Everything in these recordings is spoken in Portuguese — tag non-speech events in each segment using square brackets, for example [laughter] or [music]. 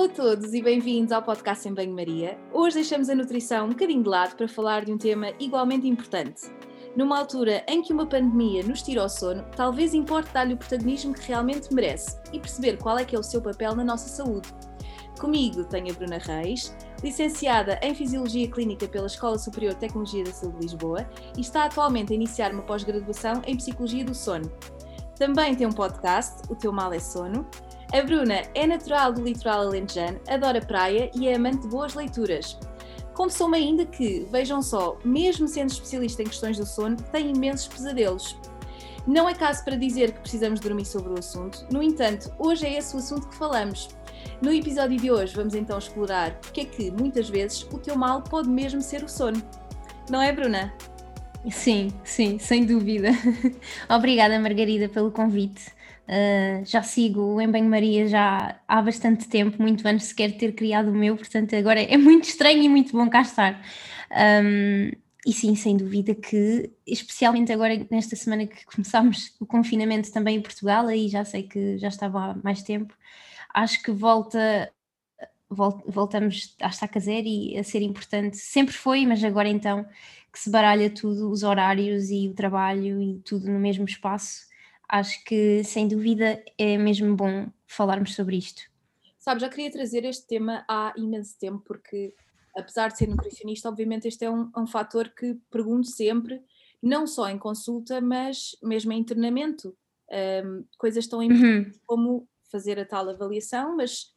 Alô a todos e bem-vindos ao podcast em Banho-Maria. Hoje deixamos a nutrição um bocadinho de lado para falar de um tema igualmente importante. Numa altura em que uma pandemia nos tira o sono, talvez importe dar-lhe o protagonismo que realmente merece e perceber qual é que é o seu papel na nossa saúde. Comigo tenho a Bruna Reis, licenciada em Fisiologia Clínica pela Escola Superior de Tecnologia da Saúde de Lisboa e está atualmente a iniciar uma pós-graduação em Psicologia do Sono. Também tem um podcast, O Teu Mal é Sono, a Bruna é natural do litoral alentejano, adora praia e é amante de boas leituras. Confessou-me ainda que, vejam só, mesmo sendo especialista em questões do sono, tem imensos pesadelos. Não é caso para dizer que precisamos dormir sobre o assunto, no entanto, hoje é esse o assunto que falamos. No episódio de hoje vamos então explorar porque é que, muitas vezes, o teu mal pode mesmo ser o sono. Não é, Bruna? Sim, sim, sem dúvida. [laughs] Obrigada, Margarida, pelo convite. Uh, já sigo Em Banho-Maria já há bastante tempo, muito antes sequer ter criado o meu, portanto agora é [laughs] muito estranho e muito bom cá estar. Um, e sim, sem dúvida que, especialmente agora nesta semana que começámos o confinamento também em Portugal, aí já sei que já estava há mais tempo, acho que volta, voltamos à estaca zero e a ser importante, sempre foi, mas agora então que se baralha tudo, os horários e o trabalho e tudo no mesmo espaço, acho que sem dúvida é mesmo bom falarmos sobre isto. Sabe, já queria trazer este tema há imenso tempo, porque apesar de ser nutricionista, obviamente este é um, um fator que pergunto sempre, não só em consulta, mas mesmo em treinamento. Um, coisas tão importantes uhum. como fazer a tal avaliação, mas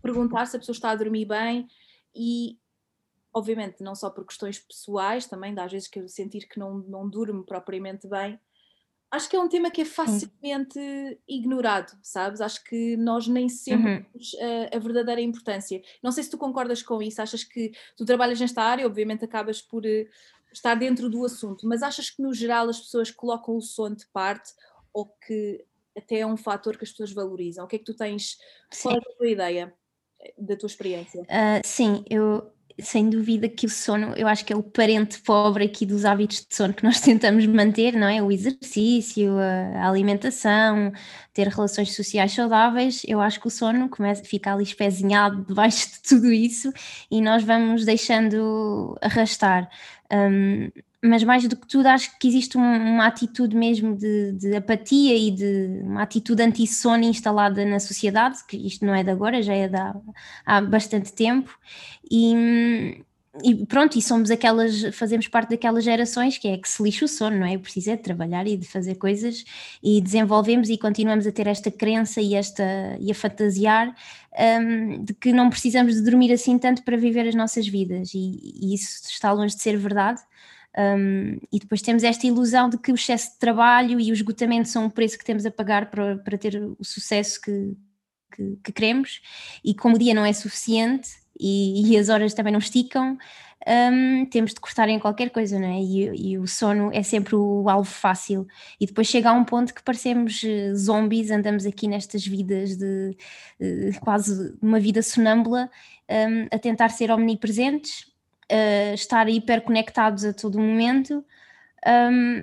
perguntar se a pessoa está a dormir bem e obviamente não só por questões pessoais, também dá às vezes que eu sentir que não, não durmo propriamente bem, acho que é um tema que é facilmente uhum. ignorado, sabes? Acho que nós nem sempre uhum. temos a, a, verdadeira importância. Não sei se tu concordas com isso, achas que tu trabalhas nesta área, obviamente acabas por uh, estar dentro do assunto, mas achas que no geral as pessoas colocam o sono de parte ou que até é um fator que as pessoas valorizam? O que é que tu tens fora da tua ideia, eh, da tua experiência? Uh, sim, eu sem dúvida que o sono, eu acho que é o parente pobre aqui dos hábitos de sono que nós [laughs] tentamos manter, não é? O exercício, a alimentação, ter relações sociais saudáveis. Eu acho que o sono começa, fica ali espezinhado debaixo de tudo isso e nós vamos deixando arrastar. Um, mas mais do que tudo, acho que existe uma, atitude mesmo de, de, apatia e de uma atitude anti-sono instalada na sociedade, que isto não é de agora, já é de há, há bastante tempo, e, e, pronto, e somos aquelas, fazemos parte daquelas gerações que é que se lixa o sono, não é? Eu preciso é de trabalhar e de fazer coisas e desenvolvemos e continuamos a ter esta crença e, esta, e a fantasiar um, de que não precisamos de dormir assim tanto para viver as nossas vidas, e, e isso está longe de ser verdade um, e depois temos esta ilusão de que o excesso de trabalho e o esgotamento são o preço que temos a pagar para, para ter o sucesso que, que, que queremos, e como o dia não é suficiente e, e as horas também não esticam, um, temos de cortar em qualquer coisa, não é? E, e, o sono é sempre o alvo fácil. E depois chega a um ponto que parecemos eh, zombies, andamos aqui nestas vidas de, de quase uma vida sonâmbula, um, a tentar ser omnipresentes uh, estar hiperconectados a todo momento. Um,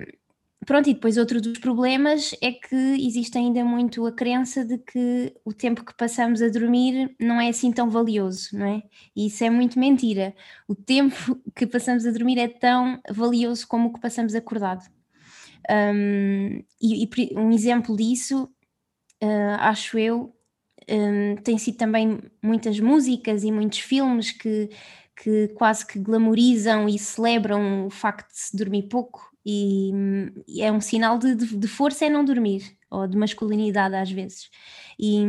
pronto, e depois outro dos problemas é que existe ainda muito a crença de que o tempo que passamos a dormir não é assim tão valioso, não é? E isso é muito mentira. O tempo [laughs] que passamos a dormir é tão valioso como o que passamos acordado. Um, e, e, um exemplo disso, uh, acho eu, um, tem sido também muitas músicas e muitos filmes que que quase que glamorizam e celebram o facto de se dormir pouco e, e é um sinal de, de, de, força é não dormir ou de masculinidade às vezes. E,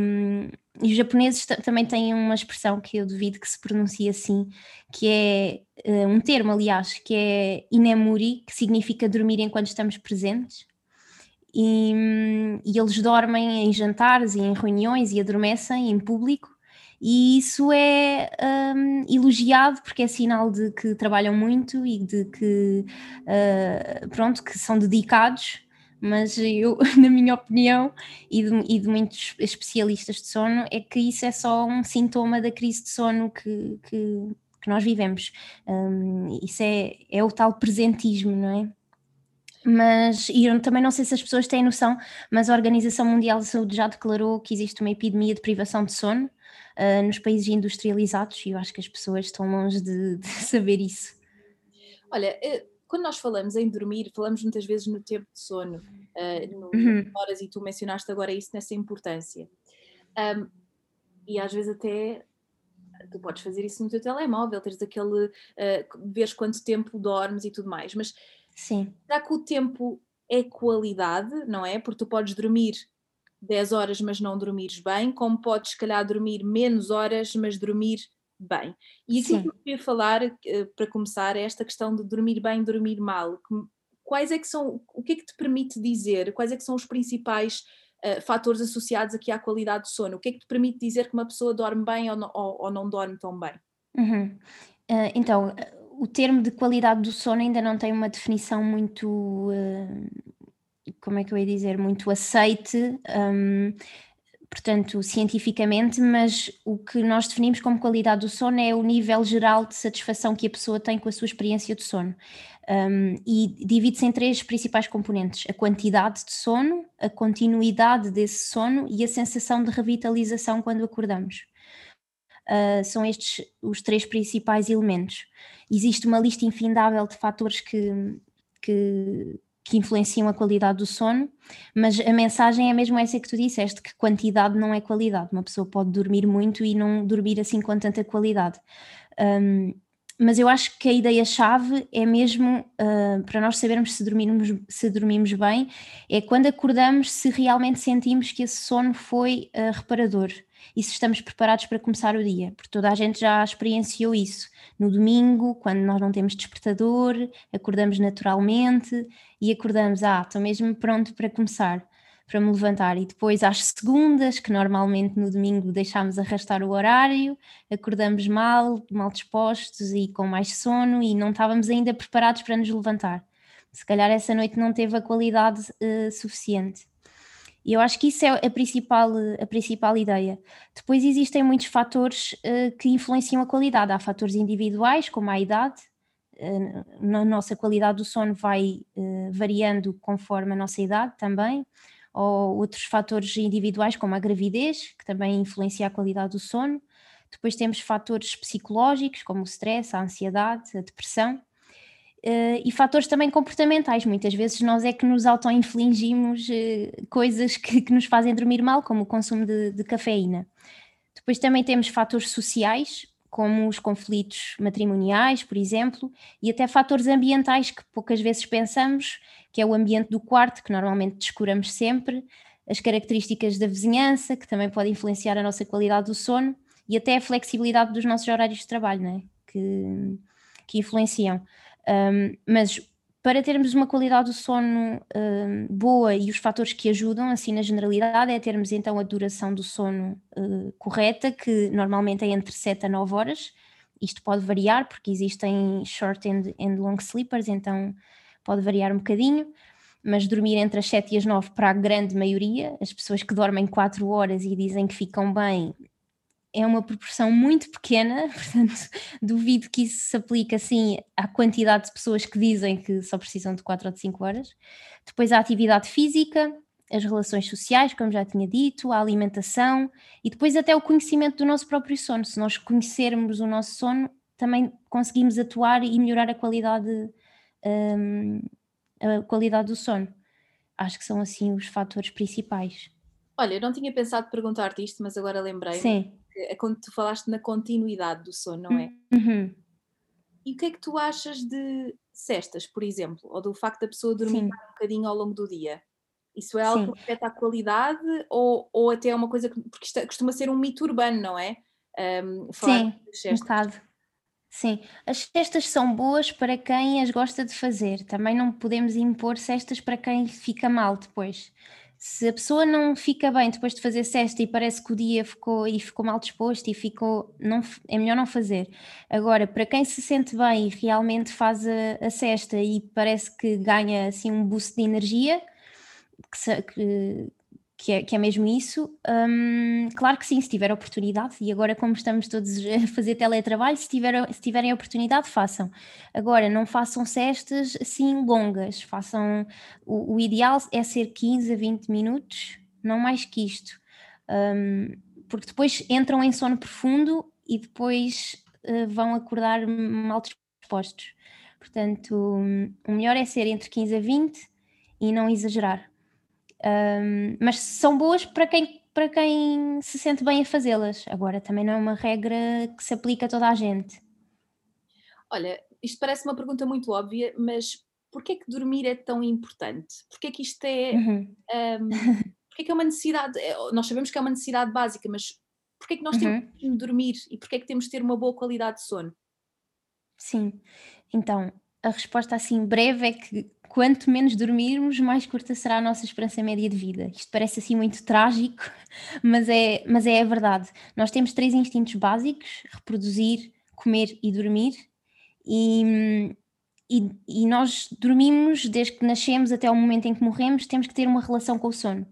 e os japoneses também têm uma expressão que eu duvido que se pronuncie assim que é uh, um termo aliás que é inemuri que significa dormir enquanto estamos presentes. E, e eles dormem em jantares e em reuniões e adormecem em público e isso é um, elogiado porque é sinal de que trabalham muito e de que uh, pronto que são dedicados mas eu, [laughs] na minha opinião, e de, e de, muitos especialistas de sono, é que isso é só um sintoma da crise de sono que, que, que nós vivemos. Um, isso é, é o tal presentismo, não é? Mas, e eu também não sei se as pessoas têm noção, mas a Organização Mundial de Saúde já declarou que existe uma epidemia de privação de sono uh, nos países industrializados e eu acho que as pessoas estão longe de, de [laughs] saber isso. Olha, eh, quando nós falamos em dormir, falamos muitas vezes no tempo de sono, uh, no, uhum. horas, e tu mencionaste agora isso nessa importância. Um, e às vezes até tu podes fazer isso no teu telemóvel, teres aquele, uh, veres quanto tempo dormes e tudo mais, mas Sim. será que o tempo é qualidade, não é? Porque tu podes dormir 10 horas, mas não dormires bem, como podes, se calhar, dormir menos horas, mas dormir bem. E aquilo Sim. que eu queria falar, eh, para começar, é esta questão de dormir bem, dormir mal. Quais é que são, o que é que te permite dizer, quais é que são os principais uh, fatores associados aqui à qualidade do sono? O que é que te permite dizer que uma pessoa dorme bem ou não, ou, ou não dorme tão bem? Uhum. Uh, então, o termo de qualidade do sono ainda não tem uma definição muito, uh, como é que eu ia dizer, muito aceite. Um, portanto, cientificamente, mas o que nós definimos como qualidade do sono é o nível geral de satisfação que a pessoa tem com a sua experiência de sono. Um, e divide-se em três principais componentes: a quantidade de sono, a continuidade desse sono e a sensação de revitalização quando acordamos. Uh, são estes os três principais elementos. Existe uma lista infindável de fatores que, que que influenciam a qualidade do sono, mas a mensagem é mesmo essa que tu disseste, que quantidade não é qualidade. Uma pessoa pode dormir muito e não dormir assim com tanta qualidade. Um, mas eu acho que a ideia-chave é mesmo, uh, para nós sabermos se dormirmos, se dormimos bem, é quando acordamos se realmente sentimos que esse sono foi uh, reparador e se estamos preparados para começar o dia, porque toda a gente já experienciou isso. No domingo, quando nós não temos despertador, acordamos naturalmente e acordamos, ah, estou mesmo pronto para começar, para me levantar. E depois às segundas, que normalmente no domingo deixamos arrastar o horário, acordamos mal, mal dispostos e com mais sono e não estávamos ainda preparados para nos levantar. Se calhar essa noite não teve a qualidade uh, suficiente. E eu acho que isso é a principal, a principal ideia. Depois existem muitos fatores uh, que influenciam a qualidade. Há fatores individuais, como a idade, uh, na nossa qualidade do sono vai uh, variando conforme a nossa idade também, ou outros fatores individuais, como a gravidez, que também influencia a qualidade do sono. Depois temos fatores psicológicos, como o stress, a ansiedade, a depressão. Uh, e fatores também comportamentais. Muitas vezes nós é que nos auto-infligimos uh, coisas que, que, nos fazem dormir mal, como o consumo de, de, cafeína. Depois também temos fatores sociais, como os conflitos matrimoniais, por exemplo, e até fatores ambientais que poucas vezes pensamos, que é o ambiente do quarto, que normalmente descuramos sempre, as características da vizinhança, que também pode influenciar a nossa qualidade do sono, e até a flexibilidade dos nossos horários de trabalho, né? que, que influenciam. Um, mas para termos uma qualidade do sono boa e os fatores que ajudam, assim na generalidade, é termos então a duração do sono uh, correta, que normalmente é entre 7 a 9 horas. Isto pode variar porque existem short and, and long sleepers, então pode variar um bocadinho, mas dormir entre as 7 e as 9 para a grande maioria, as pessoas que dormem 4 horas e dizem que ficam bem, é uma proporção muito pequena, [laughs] portanto, duvido que isso se aplique assim à quantidade de pessoas que dizem que só precisam de 4 ou de 5 horas. Depois a atividade física, as relações sociais, como já tinha dito, a alimentação e depois até o conhecimento do nosso próprio sono. Se nós conhecermos o nosso sono, também conseguimos atuar e melhorar a qualidade, um, a qualidade do sono. Acho que são assim os fatores principais. Olha, eu não tinha pensado perguntar-te isto, mas agora lembrei. Sim é quando tu falaste na continuidade do sono, não é? Uhum. E o que é que tu achas de cestas, por exemplo, ou do facto da pessoa dormir Sim. um bocadinho ao longo do dia? Isso é algo Sim. que afeta a qualidade ou, ou até é uma coisa que. Porque isto é, costuma ser um mito urbano, não é? Um, Sim, um bocado. Sim, as cestas são boas para quem as gosta de fazer. Também não podemos impor cestas para quem fica mal depois. Se a pessoa não fica bem depois de fazer cesta e parece que o dia ficou e ficou mal disposto e ficou, não, é melhor não fazer. Agora, para quem se sente bem e realmente faz a, a cesta e parece que ganha assim um boost de energia, que, que que é, que é mesmo isso. Um, claro que sim, se tiver oportunidade, e agora, como estamos todos [laughs] a fazer teletrabalho, se, tiver, se tiverem oportunidade, façam. Agora, não façam cestas assim longas, façam. O, o ideal é ser 15 a 20 minutos, não mais que isto, um, porque depois entram em sono profundo e depois uh, vão acordar mal dispostos. Portanto, um, o melhor é ser entre 15 a 20 e não exagerar. Um, mas são boas para quem, para quem se sente bem a fazê-las. Agora, também não é uma regra que se aplica a toda a gente. Olha, isto parece uma pergunta muito óbvia, mas porquê é que dormir é tão importante? Porquê é que isto é. Uhum. Um, [laughs] porquê é que é uma necessidade? É, nós sabemos que é uma necessidade básica, mas porquê é que nós temos uhum. de dormir e porquê é que temos de ter uma boa qualidade de sono? Sim, então a resposta assim breve é que quanto menos dormirmos, mais curta será a nossa esperança média de vida. Isto parece assim muito trágico, [laughs] mas é, mas é a verdade. Nós temos três instintos básicos: reproduzir, comer e dormir. E, e, e, nós dormimos desde que nascemos até o momento em que morremos, temos que ter uma relação com o sono.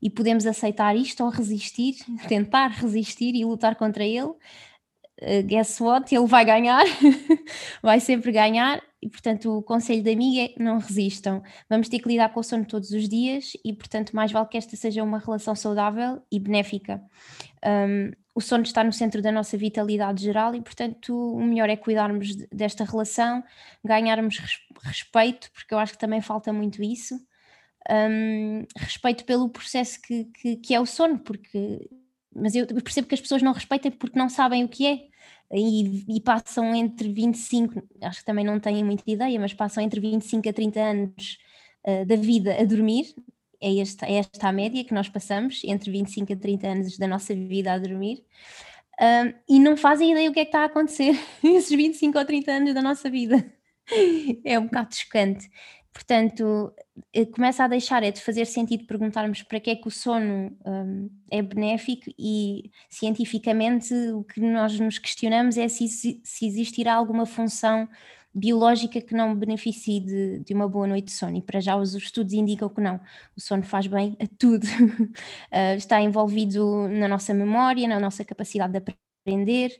E podemos aceitar isto ou resistir, [laughs] tentar resistir e lutar contra ele. Uh, guess what? Ele vai ganhar, [laughs] vai sempre ganhar, e portanto o conselho da amiga é não resistam. Vamos ter que lidar com o sono todos os dias e portanto mais vale que esta seja uma relação saudável e benéfica. Um, o sono está no centro da nossa vitalidade geral e portanto o melhor é cuidarmos desta relação, ganharmos respeito, porque eu acho que também falta muito isso. Um, respeito pelo processo que, que, que é o sono, porque mas eu percebo que as pessoas não respeitam porque não sabem o que é e, e, passam entre 25, acho que também não têm muita ideia, mas passam entre 25 a 30 anos uh, da vida a dormir. É esta, é esta a média que nós passamos, entre 25 a 30 anos da nossa vida a dormir. E não fazem ideia o que é que está a acontecer [laughs] esses 25 ou 30 anos da nossa vida. [laughs] é um bocado chocante. Portanto, eh, começa a deixar é de fazer sentido perguntarmos para que é que o sono um, é benéfico e cientificamente o que nós nos questionamos é se, se existirá alguma função biológica que não beneficie de, de, uma boa noite de sono. E para já os estudos indicam que não. O sono faz bem a tudo. uh, [laughs] está envolvido na nossa memória, na nossa capacidade de aprender,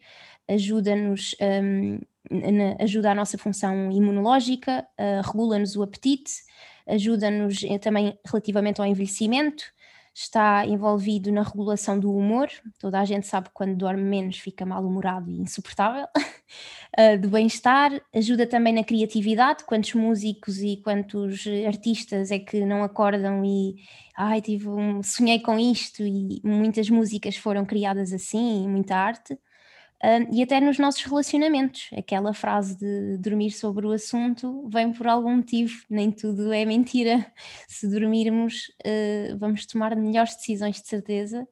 ajuda-nos. Um, ajuda a nossa função imunológica, uh, regula-nos o apetite, ajuda-nos eh, também relativamente ao envelhecimento, está envolvido na regulação do humor, toda a gente sabe que quando dorme menos fica mal-humorado e insuportável, uh, [laughs] do bem-estar, ajuda também na criatividade, quantos músicos e quantos artistas é que não acordam e ai, tive um, sonhei com isto e muitas músicas foram criadas assim, muita arte. E até nos nossos relacionamentos. Aquela frase de dormir sobre o assunto vem por algum motivo, nem tudo é mentira. [laughs] Se dormirmos, uh, vamos tomar melhores decisões de certeza.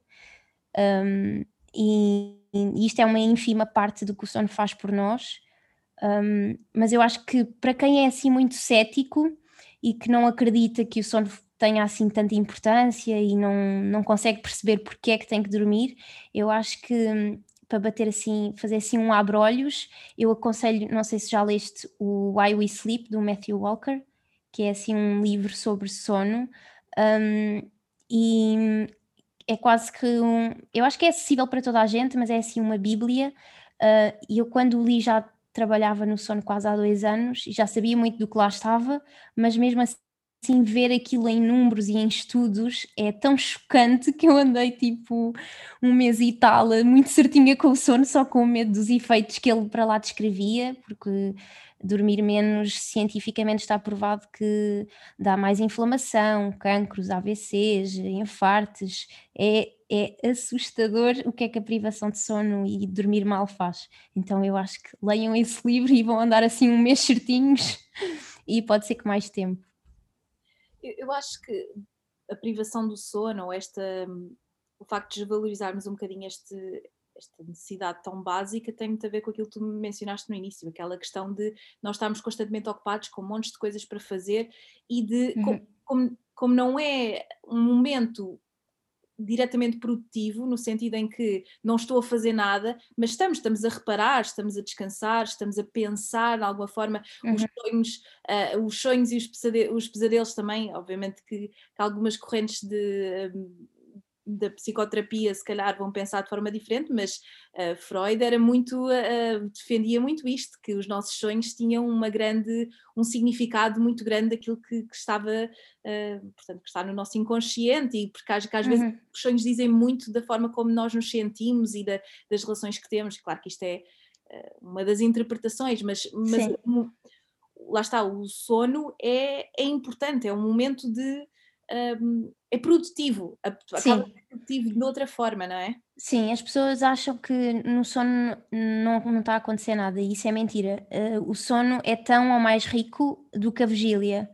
Um, e, e, isto é uma ínfima parte do que o sono faz por nós. Um, mas eu acho que para quem é assim muito cético e que não acredita que o sono tenha assim tanta importância e não, não consegue perceber porque é que tem que dormir, eu acho que para bater assim, fazer assim um abre-olhos, eu aconselho, não sei se já leste o Why We Sleep, do Matthew Walker, que é assim um livro sobre sono, um, e é quase que um, eu acho que é acessível para toda a gente, mas é assim uma bíblia, uh, e eu quando li já trabalhava no sono quase há dois anos, e já sabia muito do que lá estava, mas mesmo assim assim, ver aquilo em números e em estudos é tão chocante que eu andei tipo um mês e tal, muito certinha com o sono, só com medo dos efeitos que ele para lá descrevia, porque dormir menos cientificamente está provado que dá mais inflamação, cancros, AVCs, infartos. É, é assustador o que é que a privação de sono e dormir mal faz. Então eu acho que leiam esse [laughs] livro e vão andar assim um mês certinhos [laughs] e pode ser que mais tempo eu, acho que a privação do sono ou esta o facto de desvalorizarmos um bocadinho este, esta necessidade tão básica tem muito a ver com aquilo que tu mencionaste no início, aquela questão de nós estarmos constantemente ocupados com montes de coisas para fazer e de uhum. como, como, como não é um momento diretamente produtivo, no sentido em que não estou a fazer nada, mas estamos, estamos a reparar, estamos a descansar, estamos a pensar de alguma forma uhum. os sonhos, uh, os sonhos e os pesadelos, os pesadelos também, obviamente que, que algumas correntes de da psicoterapia se calhar vão pensar de forma diferente, mas uh, Freud era muito uh, defendia muito isto, que os nossos sonhos tinham uma grande um significado muito grande daquilo que, que estava uh, portanto que está no nosso inconsciente e porque às, que às uhum. vezes os sonhos dizem muito da forma como nós nos sentimos e da, das relações que temos, claro que isto é uma das interpretações, mas, mas lá está, o sono é, é importante, é um momento de um, é produtivo, acaba produtivo de outra forma, não é? Sim, as pessoas acham que no sono não, não está a acontecer nada e isso é mentira. Uh, o sono é tão ou mais rico do que a vigília.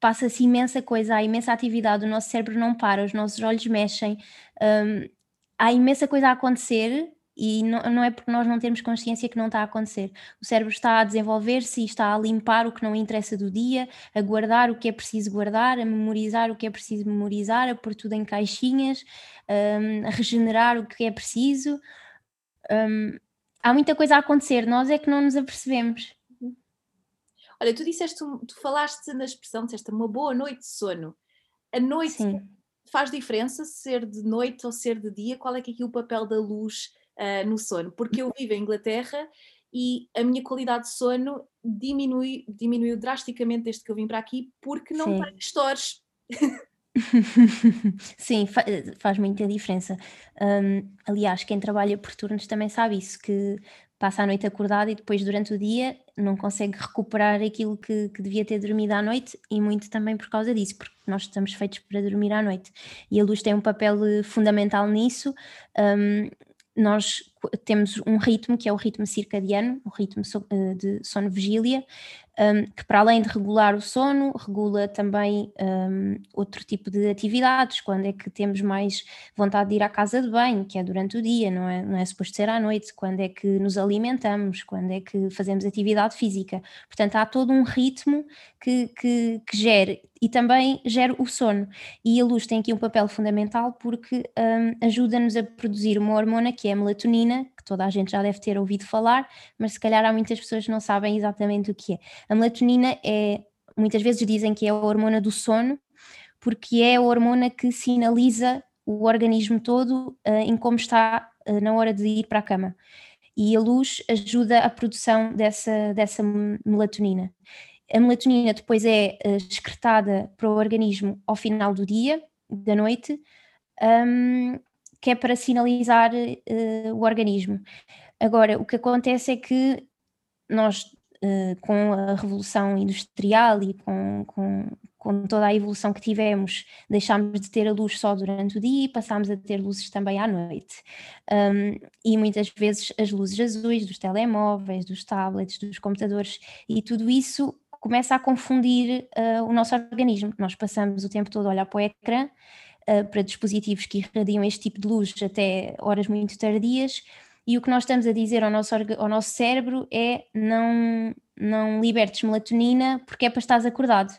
Passa-se imensa coisa, há imensa atividade, o nosso cérebro não para, os nossos olhos mexem, um, há imensa coisa a acontecer e não, não, é porque nós não temos consciência que não está a acontecer. O cérebro está a desenvolver-se e está a limpar o que não interessa do dia, a guardar o que é preciso guardar, a memorizar o que é preciso memorizar, a pôr tudo em caixinhas, um, a regenerar o que é preciso. Um, há muita coisa a acontecer, nós é que não nos apercebemos. Olha, tu disseste, tu falaste na expressão, disseste uma boa noite de sono. A noite Sim. faz diferença ser de noite ou ser de dia? Qual é que é aqui o papel da luz? Uh, no sono, porque eu vivo em Inglaterra e a minha qualidade de sono diminui, diminuiu drasticamente desde que eu vim para aqui porque não Sim. tenho stores. [laughs] Sim, faz muita diferença. Um, aliás, quem trabalha por turnos também sabe isso, que passa a noite acordado e depois durante o dia não consegue recuperar aquilo que, que, devia ter dormido à noite e muito também por causa disso, porque nós estamos feitos para dormir à noite e a luz tem um papel eh, fundamental nisso. Um, nós temos um ritmo que é o ritmo circadiano, o ritmo eh, de sono-vigília, um, que para além de regular o sono, regula também um, outro tipo de atividades, quando é que temos mais vontade de ir à casa de banho, que é durante o dia, não é, não é suposto ser à noite, quando é que nos alimentamos, quando é que fazemos atividade física. Portanto, há todo um ritmo que, que, que gere e também gera o sono. E a luz tem aqui um papel fundamental porque um, ajuda-nos a produzir uma hormona que é a melatonina, que toda a gente já deve ter ouvido falar, mas se calhar há muitas pessoas que não sabem exatamente o que é. A melatonina é, muitas vezes dizem que é a hormona do sono, porque é a hormona que sinaliza o organismo todo uh, em como está uh, na hora de ir para a cama. E a luz ajuda a produção dessa, dessa melatonina. A melatonina depois é uh, excretada para o organismo ao final do dia, da noite, um, que é para sinalizar uh, o organismo. Agora, o que acontece é que nós, uh, com a revolução industrial e com, com, com, toda a evolução que tivemos, deixámos de ter a luz só durante o dia e passámos a ter luzes também à noite. Um, e muitas vezes as luzes azuis dos telemóveis, dos tablets, dos computadores e tudo isso começa a confundir uh, o nosso organismo. Nós passamos o tempo todo a olhar para o ecrã uh, para dispositivos que irradiam este tipo de luz até horas muito tardias, e o que nós estamos a dizer ao nosso, ao nosso cérebro é não, não libertes melatonina porque é para estás acordado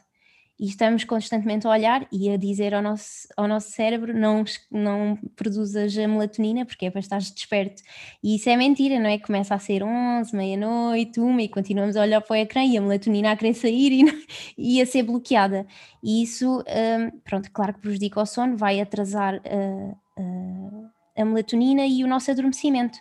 e estamos constantemente a olhar e a dizer ao nosso, ao nosso cérebro não, não produzas a melatonina porque é para estar desperto. E isso é mentira, não é? Começa a ser 11, meia-noite, uma e continuamos a olhar para o ecrã e a melatonina a querer sair e, [laughs] e a ser bloqueada. E isso, um, pronto, claro que prejudica o sono, vai atrasar uh, uh, a melatonina e o nosso adormecimento.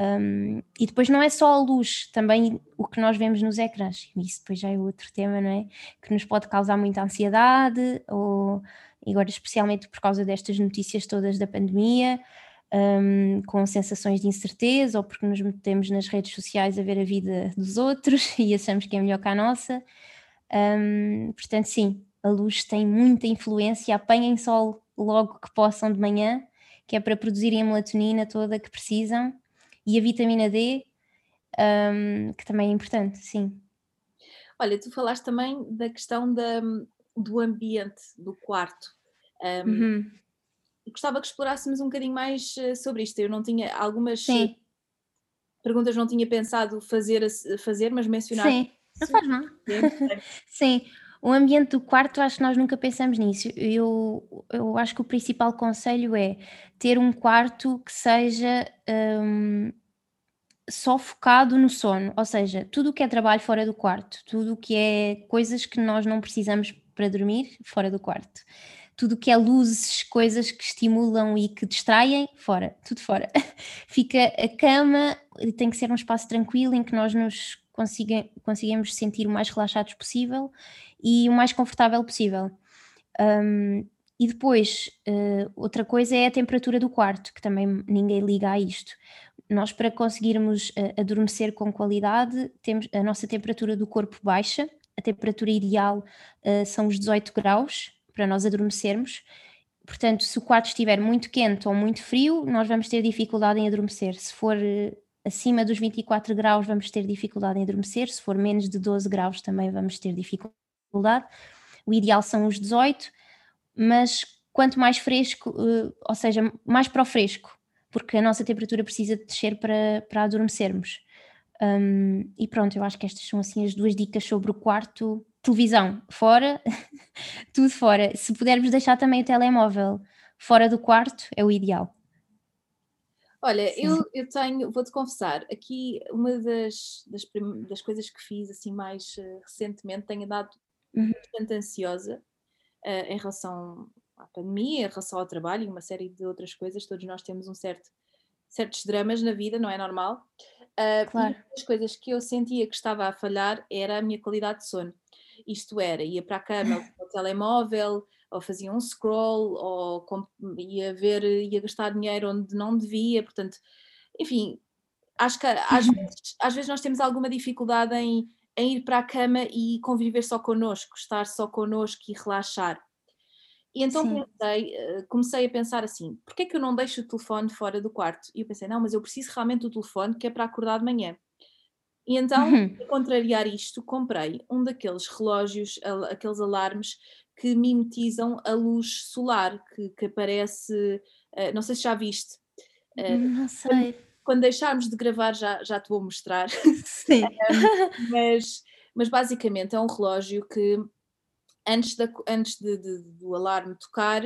Um, e depois não é só a luz, também o que nós vemos nos ecrãs, isso depois já é outro tema, não é? Que nos pode causar muita ansiedade, ou agora especialmente por causa destas notícias todas da pandemia, um, com sensações de incerteza, ou porque nos metemos nas redes sociais a ver a vida dos outros [laughs] e achamos que é melhor que a nossa. Um, portanto, sim, a luz tem muita influência, apanhem sol logo que possam de manhã, que é para produzirem a melatonina toda que precisam e a vitamina D, um, que também é importante, sim. Olha, tu falaste também da questão da, do ambiente do quarto. Um, uhum. gostava que explorássemos um bocadinho mais uh, sobre isto. Eu não tinha algumas Sim. perguntas, não tinha pensado fazer, fazer mas mencionar. Sim, não faz mal. Sim, [laughs] o ambiente do quarto, acho que nós nunca pensamos nisso. Eu, eu acho que o principal conselho é ter um quarto que seja um, só focado no sono, ou seja, tudo o que é trabalho fora do quarto, tudo o que é coisas que nós não precisamos para dormir fora do quarto, tudo o que é luzes, coisas que estimulam e que distraem, fora, tudo fora. [laughs] Fica a cama, tem que ser um espaço tranquilo em que nós nos consiga, conseguimos sentir o mais relaxados possível e o mais confortável possível. Um, e depois, uh, outra coisa é a temperatura do quarto, que também ninguém liga a isto. Nós, para conseguirmos uh, adormecer com qualidade, temos a nossa temperatura do corpo baixa, a temperatura ideal uh, são os 18 graus para nós adormecermos. Portanto, se o quarto estiver muito quente ou muito frio, nós vamos ter dificuldade em adormecer. Se for acima dos 24 graus, vamos ter dificuldade em adormecer. Se for menos de 12 graus, também vamos ter dificuldade. O ideal são os 18, mas quanto mais fresco, uh, ou seja, mais para o fresco, porque a nossa temperatura precisa descer para, para adormecermos. Um, e pronto, eu acho que estas são assim as duas dicas sobre o quarto. Televisão fora, [laughs] tudo fora. Se pudermos deixar também o telemóvel fora do quarto, é o ideal. Olha, eu, eu tenho, vou-te confessar, aqui uma das, das, das, coisas que fiz assim mais uh, recentemente, tenho dado uhum. bastante ansiosa uh, em relação à pandemia, em relação ao trabalho e uma série de outras coisas. Todos nós temos um certo, certos dramas na vida, não é normal? Uh, claro. Uma das coisas que eu sentia que estava a falhar era a minha qualidade de sono. Isto era, ia para a cama o [laughs] telemóvel, ou fazia um scroll, ou ia ver, ia gastar dinheiro onde não devia, portanto, enfim, acho que às uhum. vezes, às vezes nós temos alguma dificuldade em em ir para a cama e conviver só connosco, estar só connosco e relaxar. E então pensei, eh, comecei a pensar assim: porquê é que eu não deixo o telefone fora do quarto? E eu pensei: não, mas eu preciso realmente do telefone que é para acordar de manhã. E então, uhum. para contrariar isto, comprei um daqueles relógios, aqueles alarmes que mimetizam a luz solar que, que aparece. Eh, não sei se já viste. Eh, não sei quando deixarmos de gravar já, já te vou mostrar. Sim. [laughs] mas, mas basicamente é um relógio que antes, da, antes de, de, do alarme tocar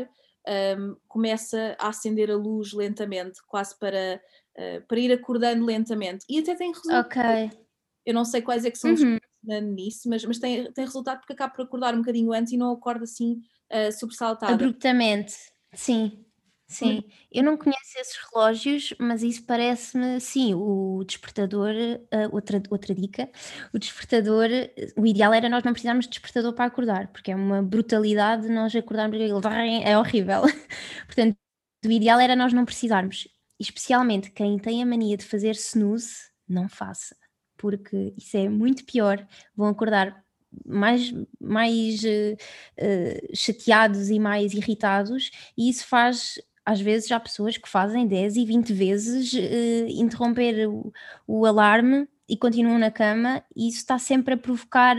um, começa a acender a luz lentamente, quase para, uh, para ir acordando lentamente. E até tem resultado. Ok. Eu não sei quais é que são uhum. os nisso, mas, mas tem, tem resultado porque acaba por acordar um bocadinho antes e não acorda assim uh, sobressaltada. Abruptamente, sim. Sim, eu não conheço esses relógios, mas isso parece-me, sim, o despertador, uh, outra, outra dica, o despertador, o ideal era nós não precisarmos de despertador para acordar, porque é uma brutalidade nós acordarmos e é horrível. [laughs] Portanto, o ideal era nós não precisarmos, especialmente quem tem a mania de fazer snooze, não faça, porque isso é muito pior, vão acordar mais, mais uh, uh, chateados e mais irritados, e isso faz às vezes há pessoas que fazem 10 e 20 vezes uh, interromper o, o, alarme e continuam na cama, e isso está sempre a provocar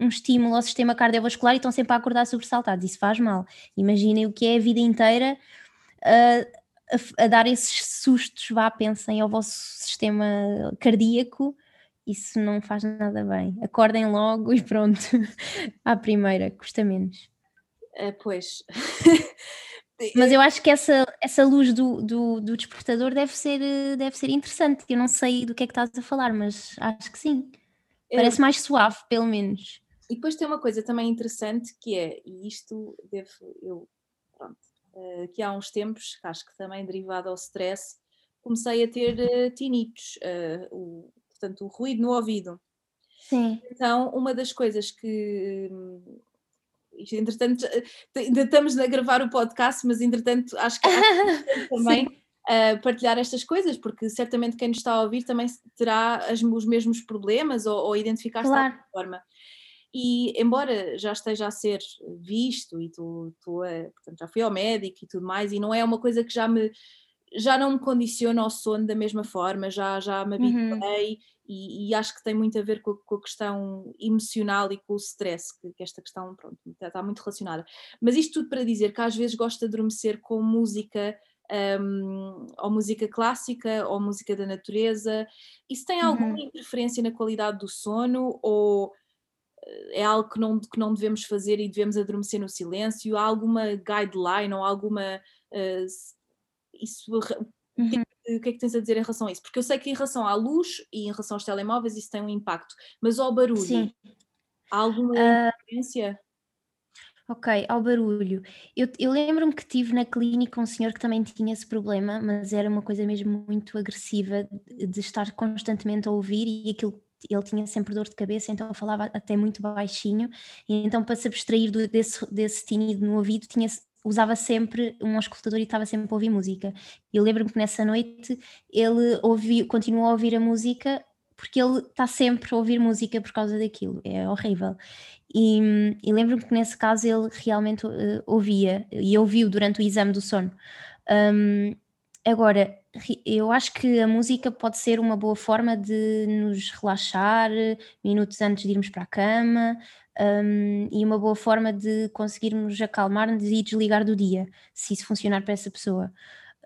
um estímulo ao sistema cardiovascular e estão sempre a acordar sobressaltados. Isso faz mal. Imaginem o que é a vida inteira uh, a, a, dar esses sustos, vá, pensem ao vosso sistema cardíaco. Isso não faz nada bem. Acordem logo e pronto, [laughs] à primeira, custa menos. pois. [laughs] Mas eu acho que essa, essa luz do, do, do, despertador deve ser, deve ser interessante. Eu não sei do que é que estás a falar, mas acho que sim. Parece mais suave, pelo menos. E depois tem uma coisa também interessante que é, e isto devo, eu, pronto, uh, que há uns tempos, acho que também derivado ao stress, comecei a ter uh, tinitos, uh, o, portanto, o ruído no ouvido. Sim. Então, uma das coisas que hum, entretanto, eh, ainda estamos a gravar o podcast, mas entretanto acho que [laughs] também uh, partilhar estas coisas, porque certamente quem nos está a ouvir também terá as, os mesmos problemas ou, ou identificar-se claro. de alguma forma. E embora já esteja a ser visto e tu, tu é, portanto, já fui ao médico e tudo mais, e não é uma coisa que já me já não me condiciona ao sono da mesma forma, já, já me Uhum. habituei e, e acho que tem muito a ver com, a- com a questão emocional e com o stress, que, que esta questão pronto, está, está muito relacionada. Mas isto tudo para dizer que às vezes gosto de adormecer com música, hum, ou música clássica, ou música da natureza. Isso tem alguma Uhum. interferência na qualidade do sono, ou eh, é algo que não, que não devemos fazer e devemos adormecer no silêncio? Há alguma guideline ou alguma. s- isso, o que, Uhum. o que é que tens a dizer em relação a isso? Porque eu sei que em relação à luz e em relação aos telemóveis isso tem um impacto, mas ao barulho, Sim. há alguma interferência? Ok, ao barulho. Eu, eu lembro-me que tive na clínica um senhor que também tinha esse problema, mas era uma coisa mesmo muito agressiva de, de estar constantemente a ouvir e aquilo. Ele tinha sempre dor de cabeça, então falava até muito baixinho, e então para se abstrair do- desse, desse tinido no ouvido, tinha, usava sempre um auscultador e estava sempre a ouvir música. E lembro-me que nessa noite ele ouviu, continuou a ouvir a música porque ele está sempre a ouvir música por causa daquilo, é horrível. E, e lembro-me que nesse caso ele realmente eh, ouvia e ouviu durante o exame do sono. Um, agora, eu acho que a música pode ser uma boa forma de nos relaxar minutos antes de irmos para a cama, um, e uma boa forma de conseguirmos acalmar-nos e desligar do dia, se isso funcionar para essa pessoa.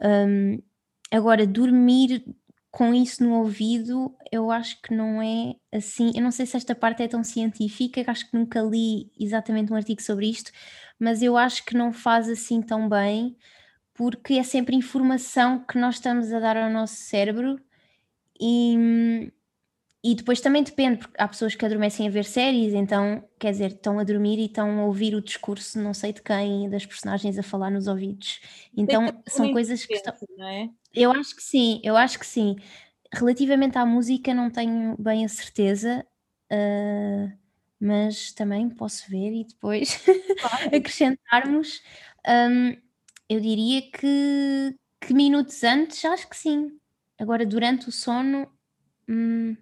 Um, agora, dormir com isso no ouvido, eu acho que não é assim. Eu não sei se esta parte é tão científica, acho que nunca li exatamente um artigo sobre isto, mas eu acho que não faz assim tão bem, porque é sempre informação que nós estamos a dar ao nosso cérebro e, e depois também depende, porque há pessoas que adormecem a ver séries, então, quer dizer, estão a dormir e estão a ouvir o discurso, não sei de quem, das personagens a falar nos ouvidos. Então, são coisas que estão. é? Eu acho que sim, eu acho que sim. Relativamente à música, não tenho bem a certeza, ah, mas também posso ver e depois [laughs] Claro. acrescentarmos. Hum, eu diria que, que minutos antes, acho que sim. Agora, durante o sono, hum,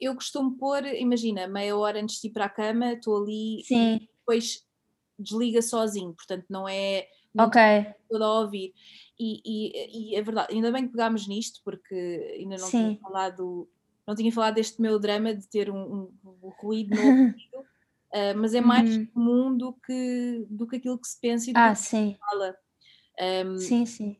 Eu costumo pôr, imagina, meia hora antes de ir para a cama, estou ali e sim, depois desliga sozinho, portanto não é não ok, toda a ouvir. E, e, e é verdade, ainda bem que pegámos nisto, porque ainda não tinha sim. falado, não tinha falado deste meu drama de ter um, um- um ruído no [laughs] ouvido, ah, mas é mais Uhum. comum do que, do que aquilo que se pensa e do que Ah, se sim, fala. Ahm, sim, sim.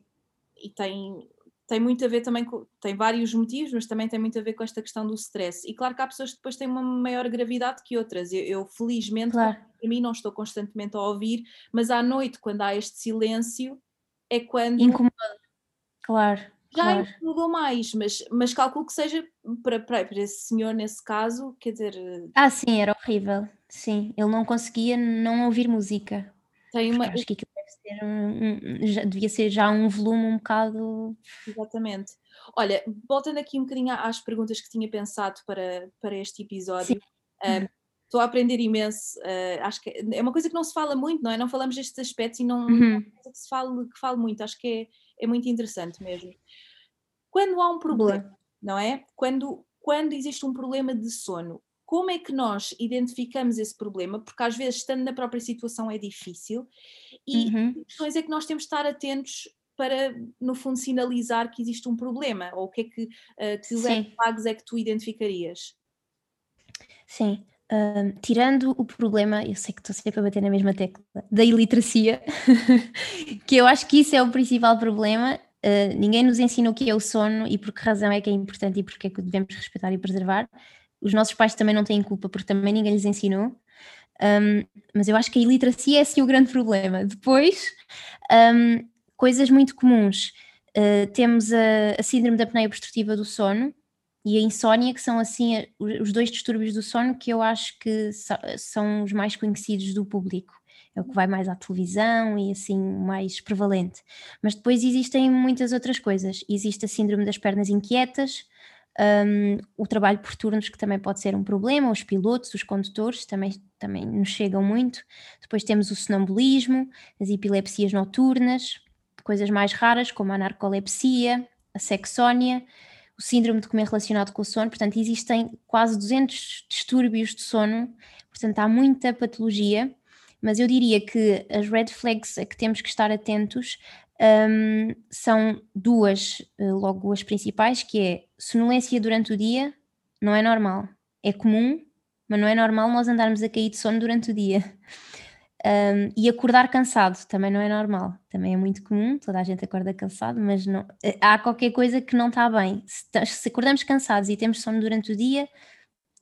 e tem, tem muito a ver também com, tem vários motivos, mas também tem muito a ver com esta questão do stress. E claro que há pessoas que depois têm uma maior gravidade que outras. Eu, eu, felizmente, Claro, para mim, não estou constantemente a ouvir, mas à noite, quando há este silêncio, é quando incomoda, claro, já claro. incomodou mais, mas, mas calculo que seja para, para, para esse senhor, nesse caso, quer dizer, Ah, sim, era horrível. Sim, ele não conseguia não ouvir música. tem Porque uma. acho que aquilo ser já, devia ser já um volume um bocado. Exatamente. Olha, voltando aqui um bocadinho às perguntas que tinha pensado para, para este episódio, ah, estou a aprender imenso. ah, acho que é uma coisa que não se fala muito, não é? Não falamos destes aspectos e não, não é Uhum. uma coisa que se fale, que fale muito. Acho que é, é muito interessante mesmo. Quando há um problema, Boa. não é? Quando, quando existe um problema de sono, como é que nós identificamos esse problema? Porque às vezes, estando na própria situação, é difícil. E Uhum. que questões é que nós temos de estar atentos para, no fundo, sinalizar que existe um problema? Ou o que é que, uh, que red flags é que tu identificarias? sim. Tirando o problema, eu sei que estou sempre a bater na mesma tecla, da iliteracia, [laughs] que eu acho que isso é o principal problema. Ah, ninguém nos ensina o que é o sono e por que razão é que é importante e porque é que o devemos respeitar e preservar. Os nossos pais também não têm culpa porque também ninguém lhes ensinou. Ahm, mas eu acho que a iliteracia é sim o grande [laughs] problema. Depois, ahm, coisas muito comuns. Ah, temos a, a síndrome da apneia obstrutiva do sono e a insónia, que são assim a- os dois distúrbios do sono que eu acho que sa- são os mais conhecidos do público. É o que vai mais à televisão e assim mais prevalente. Mas depois existem muitas outras coisas. Existe a síndrome das pernas inquietas, um, o trabalho por turnos, que também pode ser um problema, os pilotos, os condutores também, também nos chegam muito. Depois temos o sonambulismo, as epilepsias noturnas, coisas mais raras como a narcolepsia, a sexónia, o síndrome de comer relacionado com o sono. Portanto, existem quase 200 distúrbios de sono, portanto, há muita patologia. Mas eu diria que as red flags a que temos que estar atentos um, são duas, uh, logo as principais, que é sonolência durante o dia, não é normal. É comum, mas não é normal nós andarmos a cair de sono durante o dia. [laughs] Um, e acordar cansado também não é normal, também é muito comum, toda a gente acorda cansado, mas não, eh, há qualquer coisa que não está bem. Se, se acordamos cansados e temos sono durante o dia,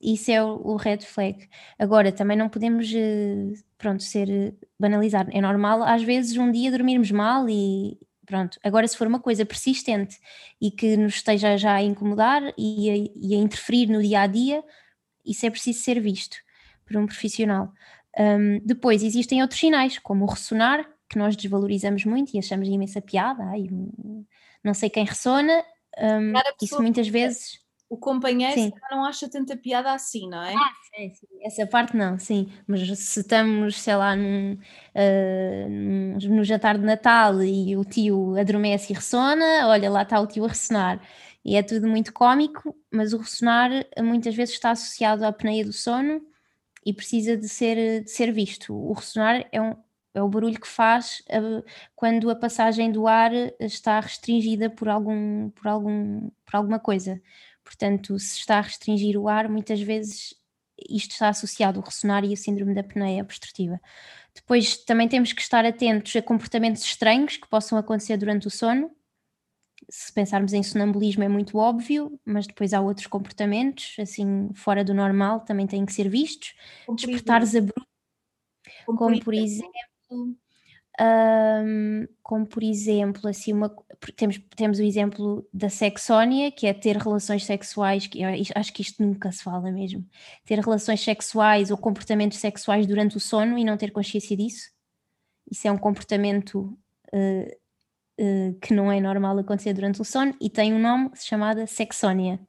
isso é o, red flag. Agora, também não podemos, eh, pronto, ser eh, banalizar. É normal, às vezes, um dia dormirmos mal e pronto. Agora, se for uma coisa persistente e que nos esteja já a incomodar e a, e a interferir no dia a dia, isso é preciso ser visto por um profissional. Um, depois, existem outros sinais, como o ressonar, que nós desvalorizamos muito e achamos imensa piada. Ai, não sei quem ressona. Um, isso muitas vezes o companheiro não acha tanta piada assim, não é? Ah, sim, sim. Essa parte não, sim. Mas se estamos, sei lá, num, uh, no jantar de Natal e o tio adormece e ressona, olha, lá está o tio a ressonar. E é tudo muito cómico, mas o ressonar muitas vezes está associado à apneia do sono e precisa de ser, de ser visto. O ressonar é, um, é o barulho que faz uh, quando a passagem do ar está restringida por, algum, por, algum, por alguma coisa Portanto, se está a restringir o ar, muitas vezes isto está associado ao ressonar e a síndrome da apneia obstrutiva. Depois também temos que estar atentos a comportamentos estranhos que possam acontecer durante o sono. Se pensarmos em sonambulismo é muito óbvio, mas depois há outros comportamentos, assim, fora do normal, também têm que ser vistos. Despertares abruptos, como, como por exemplo, um, como por exemplo, assim, uma, temos, temos o exemplo da sexónia, que é ter relações sexuais, que acho que isto nunca se fala mesmo, ter relações sexuais ou comportamentos sexuais durante o sono e não ter consciência disso. Isso é um comportamento uh, uh, que não é normal acontecer durante o sono e tem um nome chamado sexónia.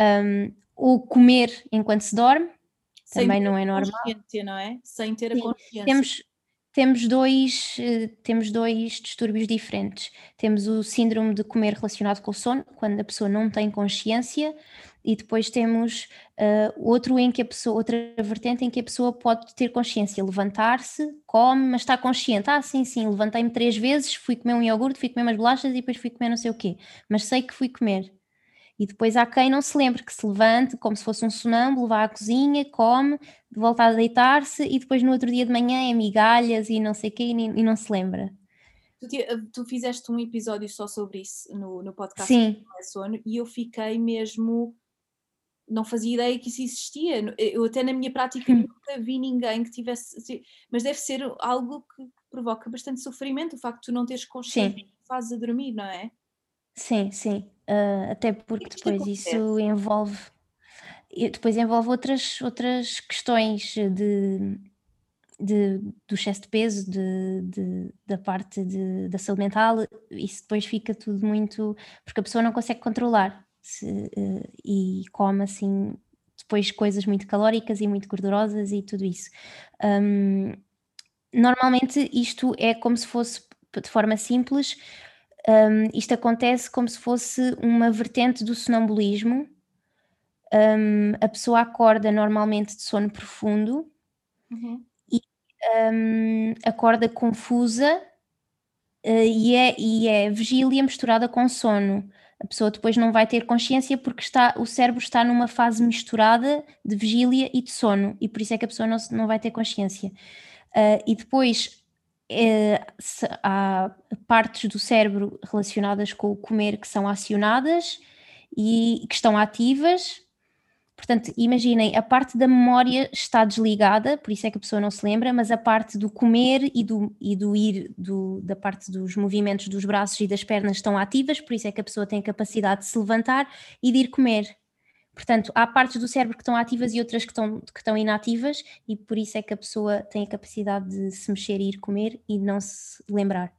Um, ou comer enquanto se dorme, Sem também não é normal. Não é? Sem ter a consciência. Temos, temos dois, eh, temos dois distúrbios diferentes. Temos o síndrome de comer relacionado com o sono, quando a pessoa não tem consciência, e depois temos uh, outro em que a pessoa, outra vertente em que a pessoa pode ter consciência, levantar-se, come, mas está consciente. Ah, sim, sim, levantei-me três vezes, fui comer um iogurte, fui comer umas bolachas e depois fui comer não sei o quê, mas sei que fui comer. E depois há quem não se lembre que se levante como se fosse um sonâmbulo, vá à cozinha, come, volta a deitar-se e depois no outro dia de manhã é migalhas e não sei o quê e, não se lembra. Tu, tu, fizeste um episódio só sobre isso no, no podcast Sim. Sono e eu fiquei mesmo não fazia ideia que isso existia. Eu até na minha prática hum. nunca vi ninguém que tivesse. Mas deve ser algo que provoca bastante sofrimento, o facto de tu não teres consciência que fazes a dormir, não é? Sim, sim. Uh, até porque depois isso envolve depois envolve outras, outras questões de, de, do excesso de peso, de, de, da parte de, da saúde mental, isso depois fica tudo muito. porque a pessoa não consegue controlar se, uh, e come assim depois coisas muito calóricas e muito gordurosas e tudo isso. Um, normalmente isto é como se fosse, de forma simples, um, isto acontece como se fosse uma vertente do sonambulismo. Um, a pessoa acorda normalmente de sono profundo uhum. e um, acorda confusa uh, e, é, e é vigília misturada com sono. A pessoa depois não vai ter consciência porque está, o cérebro está numa fase misturada de vigília e de sono, e por isso é que a pessoa não, não vai ter consciência. Uh, e depois é, há partes do cérebro relacionadas com o comer que são acionadas e que estão ativas. Portanto, imaginem, a parte da memória está desligada, por isso é que a pessoa não se lembra, mas a parte do comer e do, e do ir, do, da parte dos movimentos dos braços e das pernas estão ativas, por isso é que a pessoa tem a capacidade de se levantar e de ir comer. Portanto, há partes do cérebro que estão ativas e outras que estão, que estão inativas, e por isso é que a pessoa tem a capacidade de se mexer e ir comer e não se lembrar.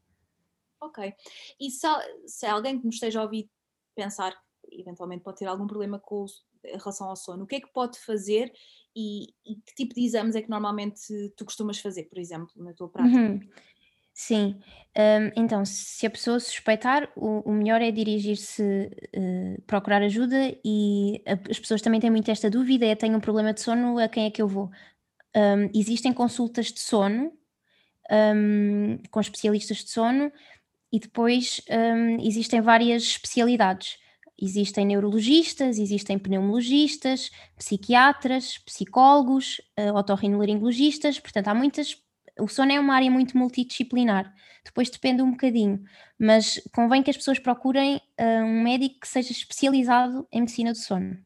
Ok. E se, se alguém que nos esteja a ouvir pensar que eventualmente pode ter algum problema com em relação ao sono, o que é que pode fazer e, e, que tipo de exames é que normalmente tu costumas fazer, por exemplo, na tua prática? Uhum. Sim, um, então se a pessoa suspeitar, o, o melhor é dirigir-se, uh, procurar ajuda e a, as pessoas também têm muito esta dúvida, é tenho um problema de sono, a quem é que eu vou? Um, existem consultas de sono um, com especialistas de sono, e depois existem várias especialidades. Existem neurologistas, existem pneumologistas, psiquiatras, psicólogos, uh, otorrinolaringologistas, portanto há muitas. O sono é uma área muito multidisciplinar, depois depende um bocadinho, mas convém que as pessoas procurem uh, um médico que seja especializado em medicina do sono.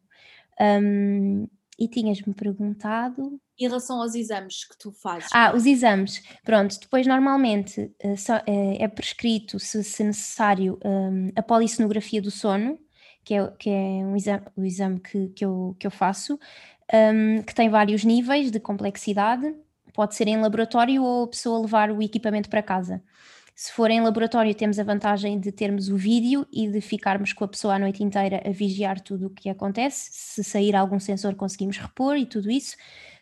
Um, e tinhas-me perguntado. Em relação aos exames que tu fazes? Ah, os exames. Pronto, depois normalmente uh, só, uh, é prescrito, se, se necessário, um, a polissonografia do sono, que é, que é um exame, o exame que, que, eu, que eu faço, um, que tem vários níveis de complexidade. Pode ser em laboratório ou a pessoa levar o equipamento para casa. Se for em laboratório, temos a vantagem de termos o vídeo e de ficarmos com a pessoa a noite inteira a vigiar tudo o que acontece. Se sair algum sensor, conseguimos repor e tudo isso.